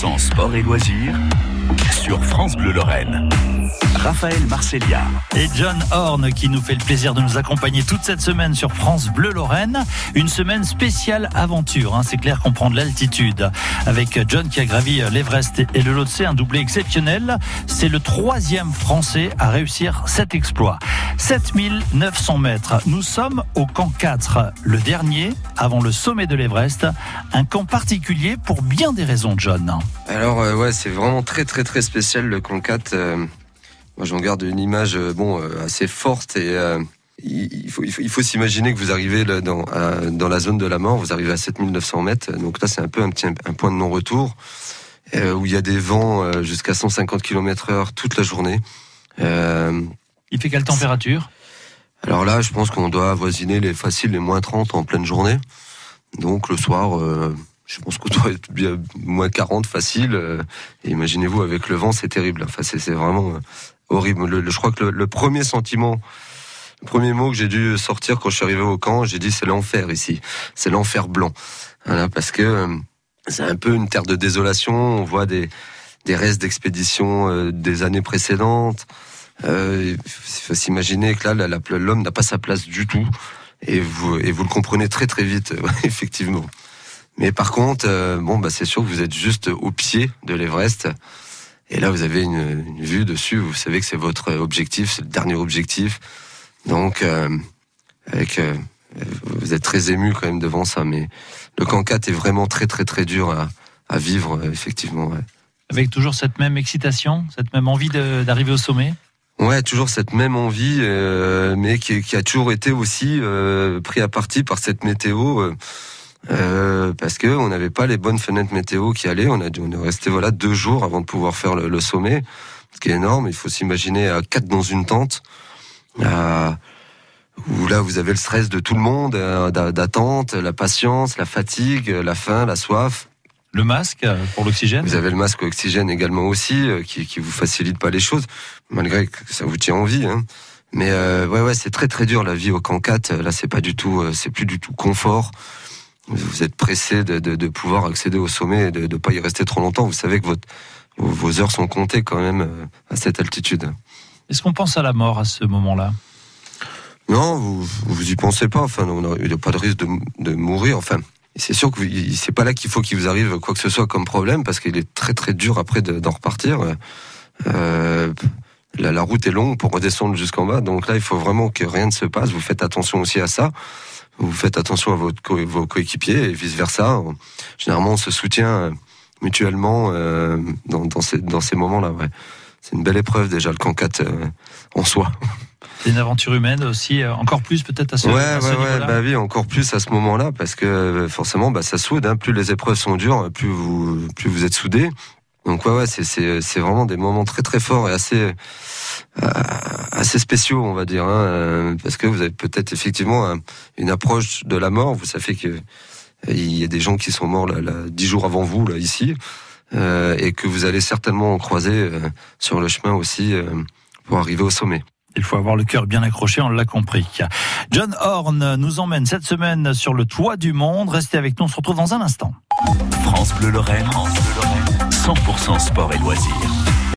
100% sport et loisirs sur France Bleu Lorraine. Raphaël Marcelia. Et John Horn qui nous fait le plaisir de nous accompagner toute cette semaine sur France Bleu Lorraine. Une semaine spéciale aventure. Hein. C'est clair qu'on prend de l'altitude. Avec John qui a gravi l'Everest et le Lhotse, un doublé exceptionnel. C'est le troisième Français à réussir cet exploit. 7900 mètres. Nous sommes au camp 4, le dernier avant le sommet de l'Everest. Un camp particulier pour bien des raisons, John. Alors euh, ouais, c'est vraiment très très très spécial le camp 4. Euh, moi j'en garde une image euh, bon assez forte et il faut, s'imaginer que vous arrivez dans, dans la zone de la mort, vous arrivez à 7900 mètres, donc là c'est un peu un, petit, un point de non-retour, où il y a des vents jusqu'à 150 km heure toute la journée. Il fait quelle température? Alors là, je pense qu'on doit avoisiner les faciles les moins 30 en pleine journée. Donc le soir, euh, je pense qu'on doit être bien moins 40 facile. Euh, imaginez-vous avec le vent, c'est terrible. Enfin, c'est vraiment euh, horrible. je crois que le, premier sentiment, le premier mot que j'ai dû sortir quand je suis arrivé au camp, j'ai dit c'est l'enfer ici, c'est l'enfer blanc. Voilà, parce que c'est un peu une terre de désolation. On voit des des restes d'expéditions des années précédentes. Euh, il faut s'imaginer que là, l'homme n'a pas sa place du tout. Et vous, le comprenez très très vite, effectivement. Mais par contre, euh, bah, c'est sûr que vous êtes juste au pied de l'Everest. Et là, vous avez une, vue dessus. Vous savez que c'est votre objectif, c'est le dernier objectif. Donc, euh, vous êtes très ému quand même devant ça. Mais le camp 4 est vraiment très très très dur à, vivre, effectivement. Avec toujours cette même excitation, cette même envie d'arriver au sommet? Ouais, toujours cette même envie, euh, mais qui, a toujours été aussi euh, pris à partie par cette météo, euh, parce que on n'avait pas les bonnes fenêtres météo qui allaient. On a on est resté voilà deux jours avant de pouvoir faire le, sommet, ce qui est énorme. Il faut s'imaginer à quatre dans une tente, où là vous avez le stress de tout le monde, d'attente, la patience, la fatigue, la faim, la soif. Le masque pour l'oxygène? Vous avez le masque oxygène également aussi, euh, qui, qui vous facilite pas les choses, malgré que ça vous tient en vie. Hein. Mais euh, ouais, ouais, c'est très très dur la vie au camp 4. Là, c'est pas du tout, euh, c'est plus du tout confort. Vous êtes pressé de, de, de pouvoir accéder au sommet et de ne pas y rester trop longtemps. Vous savez que votre, vos heures sont comptées quand même à cette altitude. Est-ce qu'on pense à la mort à ce moment-là? Non, vous vous y pensez pas. Enfin, il n'y a pas de risque de, de mourir. Enfin, c'est sûr que c'est pas là qu'il faut qu'il vous arrive quoi que ce soit comme problème parce qu'il est très très dur après d'en repartir. Euh, la, la, route est longue pour redescendre jusqu'en bas, donc là il faut vraiment que rien ne se passe. Vous faites attention aussi à ça. Vous faites attention à votre vos coéquipiers et vice versa. Généralement on se soutient mutuellement euh, dans, dans, ces, dans ces moments-là. Ouais. C'est une belle épreuve déjà le camp 4 euh, en soi. C'est une aventure humaine aussi, euh, encore plus peut-être à ce, ouais, ouais, ouais, bah oui, encore plus à ce moment-là, parce que euh, forcément, bah, ça soude. Hein, plus les épreuves sont dures, plus vous, plus vous êtes soudés. Donc ouais, ouais, c'est vraiment des moments très très forts et assez euh, assez spéciaux, on va dire, hein, parce que vous avez peut-être effectivement une approche de la mort. Vous savez que il y a des gens qui sont morts là, là, dix jours avant vous là ici, euh, et que vous allez certainement en croiser sur le chemin aussi pour arriver au sommet. Il faut avoir le cœur bien accroché, on l'a compris. John Horn nous emmène cette semaine sur le toit du monde. Restez avec nous, on se retrouve dans un instant. France Bleu Lorraine, 100% sport et loisirs.